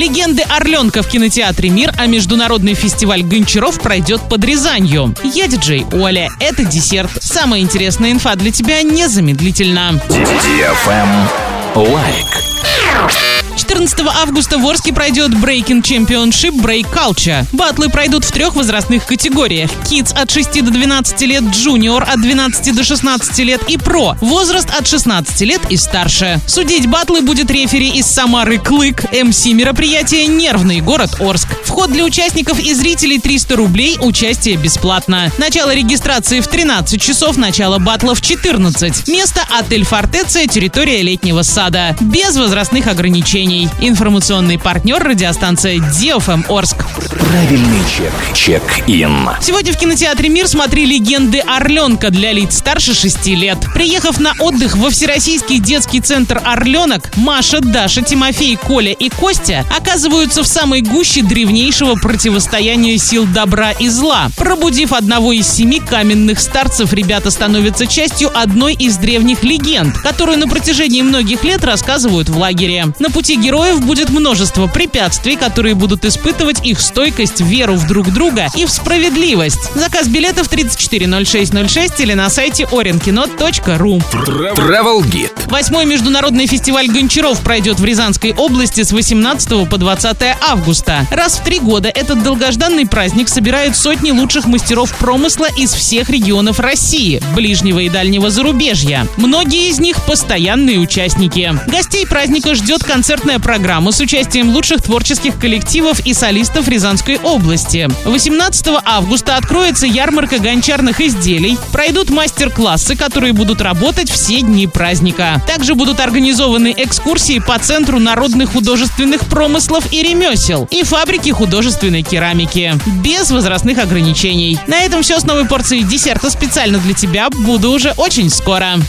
Легенды Орленка в кинотеатре «Мир», а международный фестиваль Гончаров пройдет под Рязанью. Я диджей Оля. Это десерт. Самая интересная инфа для тебя незамедлительно. Лайк. 14 августа в Орске пройдет Breaking Championship Break Culture. Батлы пройдут в трех возрастных категориях. Kids от 6 до 12 лет, Junior от 12 до 16 лет и Pro. Возраст от 16 лет и старше. Судить батлы будет рефери из Самары Клык. MC мероприятия «Нервный город Орск». Вход для участников и зрителей 300 рублей, участие бесплатно. Начало регистрации в 13 часов, начало батла в 14. Место отель Фортеция, территория летнего сада. Без возрастных ограничений. Информационный партнер радиостанция Диофм Орск. Правильный чек. Чек-ин. Сегодня в кинотеатре «Мир» смотри «Легенды Орленка» для лиц старше 6 лет. Приехав на отдых во Всероссийский детский центр «Орленок», Маша, Даша, Тимофей, Коля и Костя оказываются в самой гуще древнейшего противостояния сил добра и зла. Пробудив одного из семи каменных старцев, ребята становятся частью одной из древних легенд, которую на протяжении многих лет рассказывают в лагере. На пути героев будет множество препятствий, которые будут испытывать их стойкость, веру в друг друга и в справедливость. Заказ билетов 340606 или на сайте orinkino.ru. Travel Guide. Восьмой международный фестиваль гончаров пройдет в Рязанской области с 18 по 20 августа. Раз в три года этот долгожданный праздник собирает сотни лучших мастеров промысла из всех регионов России, ближнего и дальнего зарубежья. Многие из них постоянные участники. Гостей праздника ждет концертная программа с участием лучших творческих коллективов и солистов Рязанской области. 18 августа откроется ярмарка гончарных изделий, пройдут мастер-классы, которые будут работать все дни праздника. Также будут организованы экскурсии по Центру народных художественных промыслов и ремесел и фабрики художественной керамики. Без возрастных ограничений. На этом все с новой порцией десерта специально для тебя. Буду уже очень скоро.